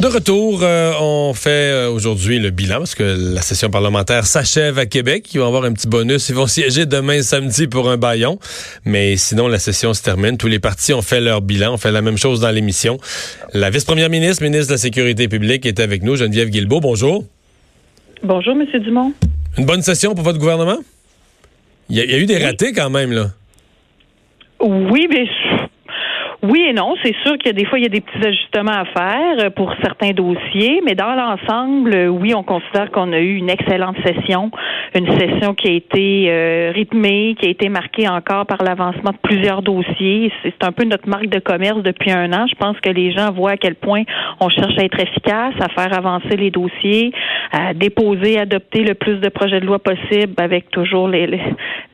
De retour, euh, on fait euh, aujourd'hui le bilan parce que la session parlementaire s'achève à Québec. Ils vont avoir un petit bonus. Ils vont siéger demain samedi pour un baillon. Mais sinon, la session se termine. Tous les partis ont fait leur bilan. On fait la même chose dans l'émission. La vice-première ministre, ministre de la Sécurité publique, est avec nous. Geneviève Guilbeault, bonjour. Bonjour, Monsieur Dumont. Une bonne session pour votre gouvernement? Il y a, il y a eu des ratés quand même, là. Oui, mais oui et non. C'est sûr que des fois, il y a des petits ajustements à faire euh, pour certains dossiers, mais dans l'ensemble, euh, oui, on considère qu'on a eu une excellente session, une session qui a été euh, rythmée, qui a été marquée encore par l'avancement de plusieurs dossiers. C'est un peu notre marque de commerce depuis un an. Je pense que les gens voient à quel point on cherche à être efficace, à faire avancer les dossiers, à déposer, adopter le plus de projets de loi possible avec toujours les, les,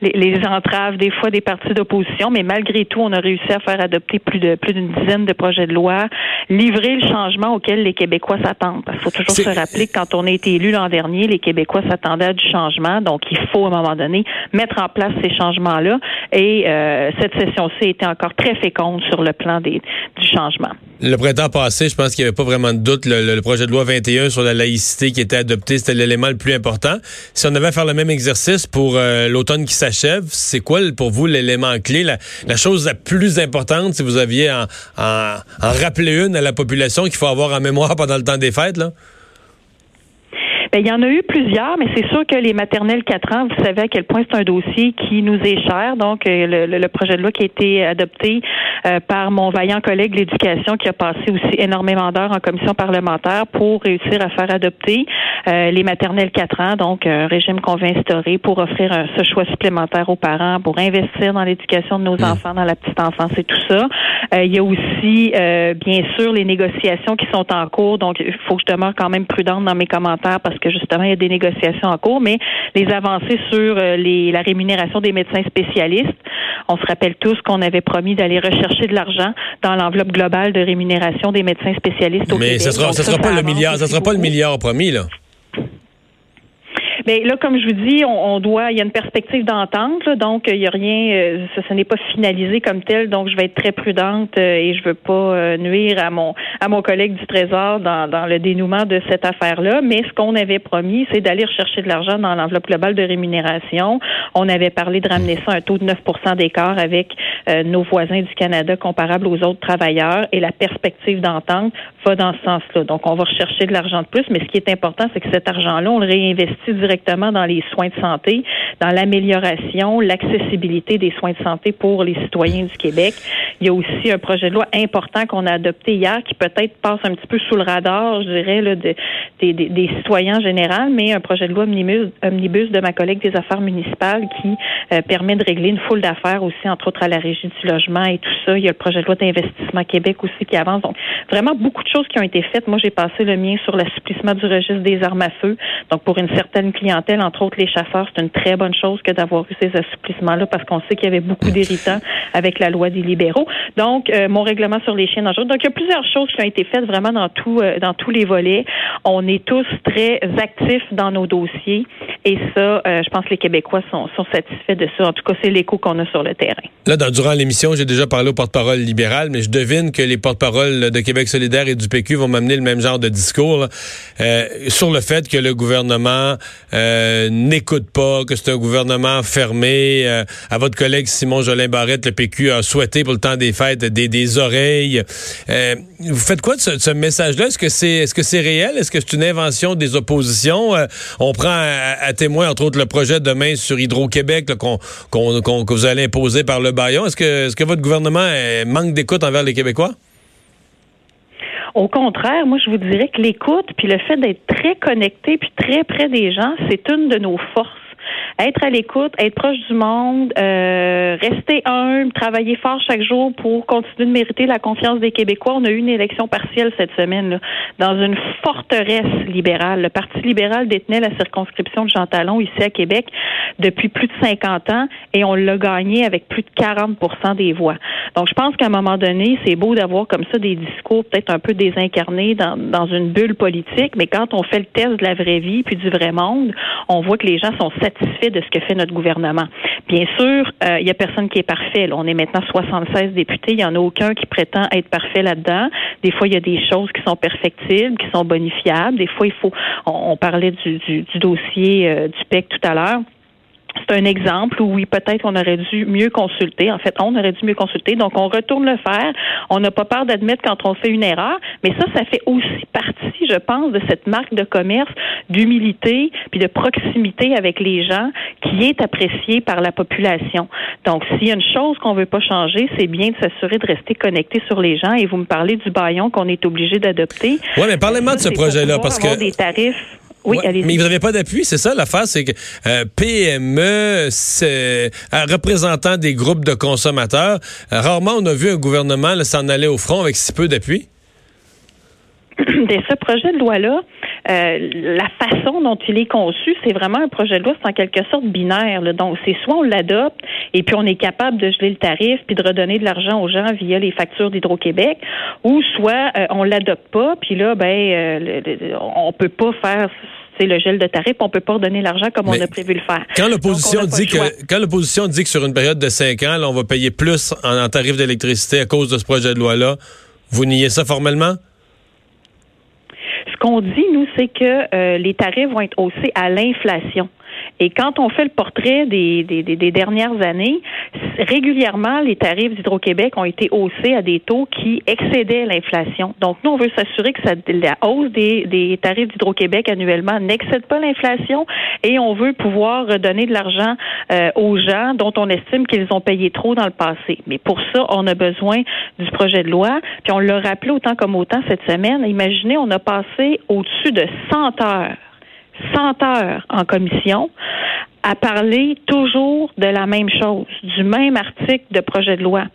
les entraves des fois des partis d'opposition, mais malgré tout, on a réussi à faire adopter plus de plus d'une dizaine de projets de loi, livrer le changement auquel les Québécois s'attendent. Parce qu'il faut toujours se rappeler que quand on a été élu l'an dernier, les Québécois s'attendaient à du changement, donc il faut à un moment donné mettre en place ces changements-là. Et euh, cette session-ci été encore très féconde sur le plan des, du changement. Le printemps passé, je pense qu'il n'y avait pas vraiment de doute. Le, le, projet de loi 21 sur la laïcité qui était adopté, c'était l'élément le plus important. Si on avait à faire le même exercice pour euh, l'automne qui s'achève, c'est quoi pour vous l'élément clé, la, la, chose la plus importante si vous aviez en, en, en rappeler une à la population qu'il faut avoir en mémoire pendant le temps des fêtes? Là? Bien, il y en a eu plusieurs, mais c'est sûr que les maternelles 4 ans, vous savez à quel point c'est un dossier qui nous est cher. Donc, euh, le, le, projet de loi qui a été adopté euh, par mon vaillant collègue l'éducation, qui a passé aussi énormément d'heures en commission parlementaire pour réussir à faire adopter euh, les maternelles 4 ans, donc un régime qu'on veut instaurer pour offrir un, ce choix supplémentaire aux parents, pour investir dans l'éducation de nos mmh. enfants, dans la petite enfance et tout ça. il y a aussi, bien sûr, les négociations qui sont en cours. Donc, il faut que je demeure quand même prudente dans mes commentaires parce que justement, il y a des négociations en cours, mais les avancées sur euh, les, la rémunération des médecins spécialistes, on se rappelle tous qu'on avait promis d'aller rechercher de l'argent dans l'enveloppe globale de rémunération des médecins spécialistes au mais Québec. Mais ce sera, ça, sera pas le milliard, ça sera pas le milliard promis, là. Mais là, comme je vous dis, on, on doit, il y a une perspective d'entente, donc il y a rien, euh, ce n'est pas finalisé comme tel, donc je vais être très prudente euh, et je veux pas euh, nuire à mon à mon collègue du Trésor dans, dans le dénouement de cette affaire-là. Mais ce qu'on avait promis, c'est d'aller rechercher de l'argent dans l'enveloppe globale de rémunération. On avait parlé de ramener ça à un taux de 9 d'écart avec nos voisins du Canada comparables aux autres travailleurs et la perspective d'entente va dans ce sens-là. Donc, on va rechercher de l'argent de plus, mais ce qui est important, c'est que cet argent-là, on le réinvestit directement dans les soins de santé, dans l'amélioration, l'accessibilité des soins de santé pour les citoyens du Québec. Il y a aussi un projet de loi important qu'on a adopté hier qui peut-être passe un petit peu sous le radar, je dirais, là, de, des, des, des, citoyens en général, mais un projet de loi omnibus, omnibus de ma collègue des affaires municipales qui euh, permet de régler une foule d'affaires aussi, entre autres à la du logement et tout ça. Il y a le projet de loi d'investissement Québec aussi qui avance. Donc, vraiment beaucoup de choses qui ont été faites. Moi, j'ai passé le mien sur l'assouplissement du registre des armes à feu. Donc, pour une certaine clientèle, entre autres les chasseurs, c'est une très bonne chose que d'avoir eu ces assouplissements-là parce qu'on sait qu'il y avait beaucoup d'irritants avec la loi des libéraux. Donc, euh, mon règlement sur les chiens dangereux. Donc, il y a plusieurs choses qui ont été faites vraiment dans tout, euh, dans tous les volets. On est tous très actifs dans nos dossiers et ça, euh, je pense que les Québécois sont, sont satisfaits de ça. En tout cas, c'est l'écho qu'on a sur le terrain. Durant l'émission, j'ai déjà parlé au porte-parole libéral, mais je devine que les porte-paroles de Québec solidaire et du PQ vont m'amener le même genre de discours euh, sur le fait que le gouvernement euh, n'écoute pas, que c'est un gouvernement fermé. Euh, à votre collègue Simon Jolin Barrette, le PQ a souhaité pour le temps des fêtes des, des oreilles. Euh, vous faites quoi de ce, ce message-là? Est-ce que c'est est-ce que c'est réel? Est-ce que c'est une invention des oppositions? Euh, on prend à, à, témoin, entre autres, le projet demain sur Hydro-Québec qu'on qu'on qu'on que vous allez imposer par le baillon. Est-ce que, votre gouvernement manque d'écoute envers les Québécois? Au contraire, moi, je vous dirais que l'écoute, puis le fait d'être très connecté, puis très près des gens, c'est une de nos forces être à l'écoute, être proche du monde, euh, rester humble, travailler fort chaque jour pour continuer de mériter la confiance des Québécois. On a eu une élection partielle cette semaine là, dans une forteresse libérale. Le Parti libéral détenait la circonscription de Jean Talon ici à Québec depuis plus de 50 ans et on l'a gagné avec plus de 40% des voix. Donc, je pense qu'à un moment donné, c'est beau d'avoir comme ça des discours peut-être un peu désincarnés dans, dans une bulle politique, mais quand on fait le test de la vraie vie puis du vrai monde, on voit que les gens sont satisfaits de ce que fait notre gouvernement. Bien sûr, il y a personne qui est parfait. On est maintenant 76 députés. Il n'y en a aucun qui prétend être parfait là-dedans. Des fois, il y a des choses qui sont perfectibles, qui sont bonifiables. Des fois, il faut. On, parlait du, du, du dossier du PEC tout à l'heure c'est un exemple où oui, peut-être on aurait dû mieux consulter. En fait, on aurait dû mieux consulter. Donc, on retourne le faire. On n'a pas peur d'admettre quand on fait une erreur. Mais ça, ça fait aussi partie, je pense, de cette marque de commerce d'humilité puis de proximité avec les gens qui est appréciée par la population. Donc, s'il y a une chose qu'on veut pas changer, c'est bien de s'assurer de rester connecté sur les gens. Et vous me parlez du baillon qu'on est obligé d'adopter. Oui, mais parlez-moi de ce projet-là parce que des tarifs oui, Mais vous n'avez pas d'appui, c'est ça l'affaire, c'est que euh, PME, c'est un représentant des groupes de consommateurs. Euh, rarement on a vu un gouvernement s'en aller au front avec si peu d'appui. Ce projet de loi-là, euh, la façon dont il est conçu, c'est vraiment un projet de loi, c'est en quelque sorte binaire. Donc, c'est soit on l'adopte et puis on est capable de geler le tarif puis de redonner de l'argent aux gens via les factures d'Hydro-Québec, ou soit euh, on l'adopte pas, puis là, ben, euh, on peut pas faire c'est le gel de tarif, on peut pas redonner l'argent comme on a prévu le faire. Quand l'opposition dit que quand l'opposition dit que sur une période de cinq ans, on va payer plus en, en tarif d'électricité à cause de ce projet de loi-là, vous niez ça formellement? Qu'on dit, nous, c'est que euh, les tarifs vont être haussés à l'inflation. Et quand on fait le portrait des, des, des, dernières années, régulièrement, les tarifs d'Hydro-Québec ont été haussés à des taux qui excédaient l'inflation. Donc, nous, on veut s'assurer que ça, la hausse des, des tarifs d'Hydro-Québec annuellement n'excède pas l'inflation et on veut pouvoir redonner de l'argent euh, aux gens dont on estime qu'ils ont payé trop dans le passé. Mais pour ça, on a besoin du projet de loi. Puis on l'a rappelé autant comme autant cette semaine. Imaginez, on a passé au-dessus de 100 heures 100 heures en commission à parler toujours de la même chose, du même article de projet de loi.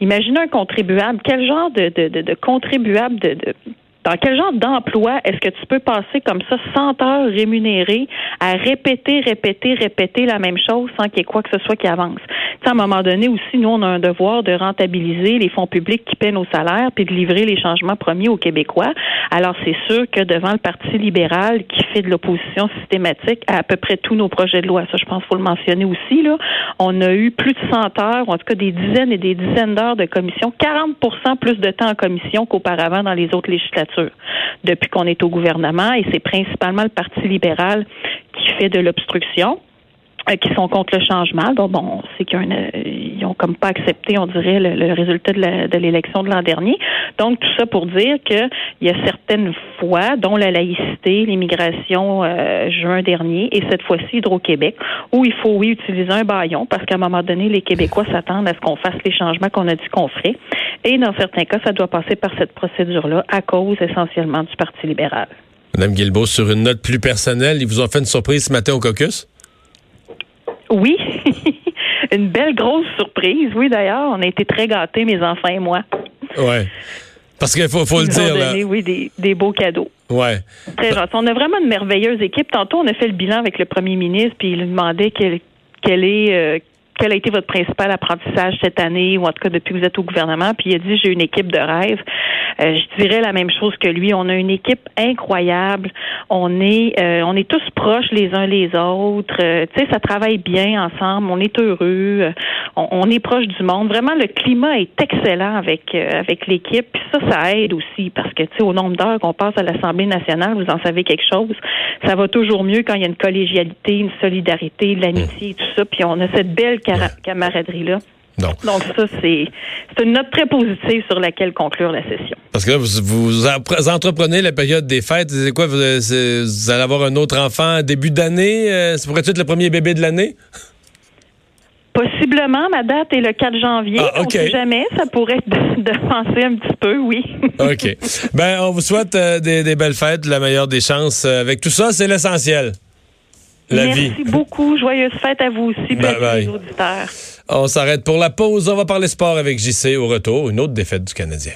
Imaginez un contribuable. Quel genre de, de, de, de contribuable de, dans quel genre d'emploi est-ce que tu peux passer comme ça 100 heures rémunérées à répéter, répéter, répéter la même chose sans qu'il y ait quoi que ce soit qui avance? à un moment donné aussi, nous, on a un devoir de rentabiliser les fonds publics qui paient nos salaires puis de livrer les changements promis aux Québécois. Alors, c'est sûr que devant le Parti libéral qui fait de l'opposition systématique à à peu près tous nos projets de loi, ça, je pense qu'il faut le mentionner aussi, là, on a eu plus de 100 heures, ou en tout cas des dizaines et des dizaines d'heures de commission, 40% plus de temps en commission qu'auparavant dans les autres législatures depuis qu'on est au gouvernement et c'est principalement le Parti libéral qui fait de l'obstruction. Euh, qui sont contre le changement. Donc, bon, c'est qu'ils euh, ont comme pas accepté, on dirait, le, résultat de l'élection de l'an dernier. Donc, tout ça pour dire qu'il y a certaines fois, dont la laïcité, l'immigration euh, juin dernier, et cette fois-ci Hydro-Québec, où il faut, oui, utiliser un baillon, parce qu'à un moment donné, les Québécois s'attendent à ce qu'on fasse les changements qu'on a dit qu'on ferait. Et dans certains cas, ça doit passer par cette procédure-là, à cause essentiellement du Parti libéral. Madame Guilbeault, sur une note plus personnelle, ils vous ont fait une surprise ce matin au caucus? Oui, une belle grosse surprise. Oui, d'ailleurs, on a été très gâtés, mes enfants et moi. Ouais. Parce qu'il faut, faut le dire. Donné, oui, des, des, beaux cadeaux. Ouais. Très gentil. On a vraiment une merveilleuse équipe. Tantôt, on a fait le bilan avec le premier ministre, puis il lui demandait quel, quel est, euh, quel a été votre principal apprentissage cette année, ou en tout cas depuis que vous êtes au gouvernement? Puis il a dit, j'ai une équipe de rêve. Euh, je dirais la même chose que lui. On a une équipe incroyable. On est, euh, on est tous proches les uns les autres. Euh, tu sais, ça travaille bien ensemble. On est heureux. On, est proche du monde. Vraiment, le climat est excellent avec avec l'équipe. Puis ça, ça aide aussi parce que tu sais, au nombre d'heures qu'on passe à l'Assemblée nationale, vous en savez quelque chose. Ça va toujours mieux quand il y a une collégialité, une solidarité, de l'amitié, tout ça. Puis on a cette belle camaraderie là. Donc ça, c'est une note très positive sur laquelle conclure la session. Parce que là, vous, vous entreprenez la période des fêtes. C'est quoi? Vous, allez avoir un autre enfant début d'année? Euh, ça pourrait être le premier bébé de l'année? Possiblement, ma date est le 4 janvier. Ah, on ne sait jamais, ça pourrait devancer un petit peu, oui. OK. Ben, on vous souhaite euh, des, belles fêtes, la meilleure des chances. Euh, avec tout ça, c'est l'essentiel. La Merci beaucoup. Joyeuses fêtes à vous aussi, bye auditeurs. On s'arrête pour la pause. On va parler sport avec JC au retour. Une autre défaite du Canadien.